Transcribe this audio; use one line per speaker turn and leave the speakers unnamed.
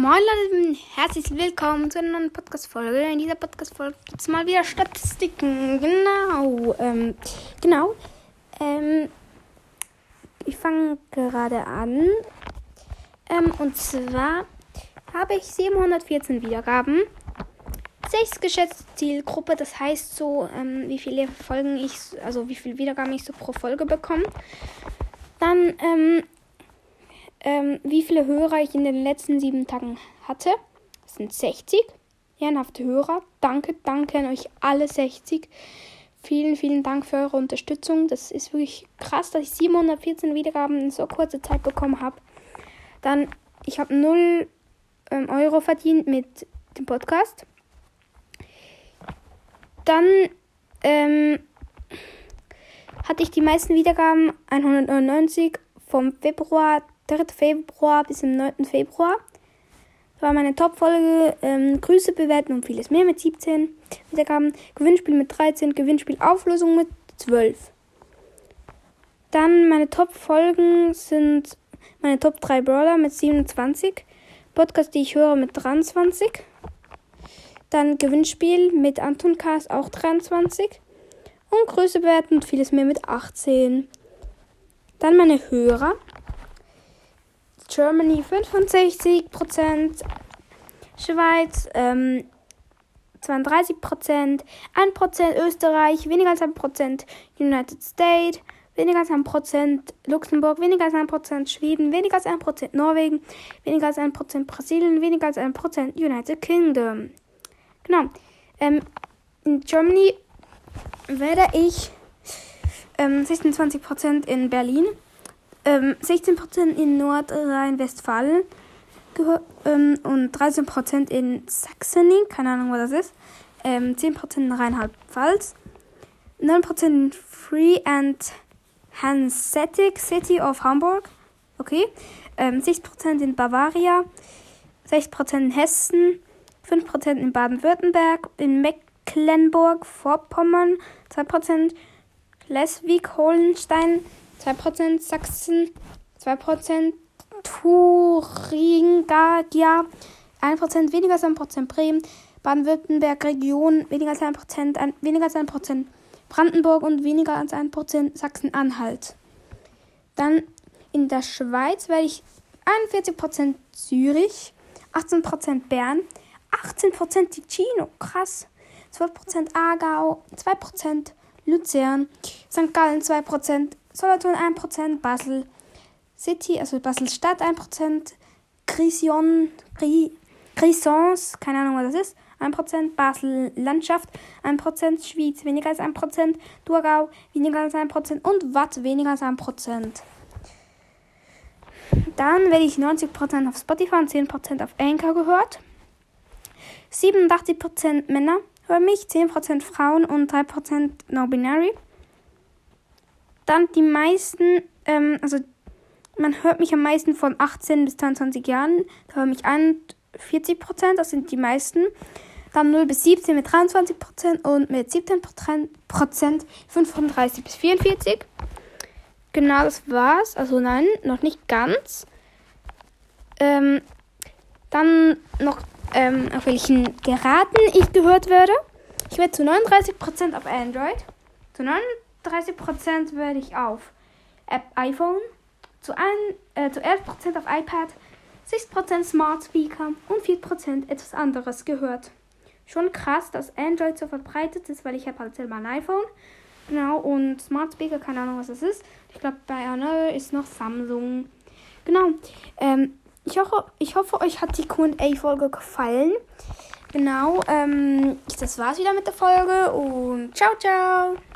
Moin Leute, herzlich willkommen zu einer neuen Podcast-Folge. In dieser Podcast-Folge gibt es mal wieder Statistiken. Genau, ähm, genau. Ähm, ich fange gerade an. Ähm, und zwar habe ich 714 Wiedergaben. 6 geschätzte Zielgruppe, das heißt so, ähm, wie viele Folgen ich, also wie viele Wiedergaben ich so pro Folge bekomme. Dann, ähm, ähm, wie viele Hörer ich in den letzten sieben Tagen hatte. Das sind 60 ehrenhafte Hörer. Danke, danke an euch alle 60. Vielen, vielen Dank für eure Unterstützung. Das ist wirklich krass, dass ich 714 Wiedergaben in so kurzer Zeit bekommen habe. Dann, ich habe 0 ähm, Euro verdient mit dem Podcast. Dann ähm, hatte ich die meisten Wiedergaben 199 vom Februar 3. Februar bis zum 9. Februar. Das war meine Top-Folge. Ähm, Grüße bewerten und vieles mehr mit 17 Wiedergaben. Gewinnspiel mit 13. Gewinnspiel Auflösung mit 12. Dann meine Top-Folgen sind meine Top 3 Brawler mit 27. Podcast, die ich höre mit 23. Dann Gewinnspiel mit Anton Cast auch 23. Und Grüße bewerten und vieles mehr mit 18. Dann meine Hörer. Germany 65%, Schweiz ähm, 32%, 1% Österreich, weniger als 1%, United States, weniger als 1%, Luxemburg, weniger als 1%, Schweden, weniger als 1%, Norwegen, weniger als 1%, Brasilien, weniger als 1%, United Kingdom. Genau. Ähm, in Germany werde ich ähm, 26% in Berlin, ähm, 16% in Nordrhein-Westfalen ähm, und 13% in Saxony, keine Ahnung, was das ist, ähm, 10% in Rheinland-Pfalz, 9% in Free and Hanseatic City of Hamburg, okay, ähm, 6% in Bavaria, 6% in Hessen, 5% in Baden-Württemberg, in Mecklenburg-Vorpommern, 2% Schleswig-Holstein, 2% Sachsen, 2% Thuringia, 1% weniger als 1% Bremen, Baden-Württemberg Region weniger als 1%, ein, weniger als 1% Brandenburg und weniger als 1% Sachsen-Anhalt. Dann in der Schweiz werde ich 41% Zürich, 18% Bern, 18% Ticino, krass, 12% Aargau, 2% Luzern, St. Gallen 2%, Solothurn 1%, Basel City, also Basel Stadt 1%, Grision, Grisons, keine Ahnung was das ist, 1%, Basel Landschaft 1%, Schwyz weniger als 1%, Thurgau weniger als 1% und Watt weniger als 1%. Dann werde ich 90% auf Spotify und 10% auf Anchor gehört. 87% Männer hören mich, 10% Frauen und 3% No-Binary. Dann die meisten, ähm, also man hört mich am meisten von 18 bis 22 Jahren. Da hören mich 41 Prozent, das sind die meisten. Dann 0 bis 17 mit 23 Prozent und mit 17 Prozent 35 bis 44. Genau, das war's. Also nein, noch nicht ganz. Ähm, dann noch, ähm, auf welchen Geraten ich gehört werde. Ich werde zu 39% auf Android, zu 39% werde ich auf App iPhone, zu, ein, äh, zu 11% auf iPad, 6% Smart Speaker und 4% etwas anderes gehört. Schon krass, dass Android so verbreitet ist, weil ich habe halt selber ein iPhone. Genau, und Smart Speaker, keine Ahnung, was das ist. Ich glaube, bei Another ist noch Samsung. Genau. Ähm, ich, hoffe, ich hoffe, euch hat die QA-Folge gefallen. Genau, ähm, das war's wieder mit der Folge und ciao, ciao.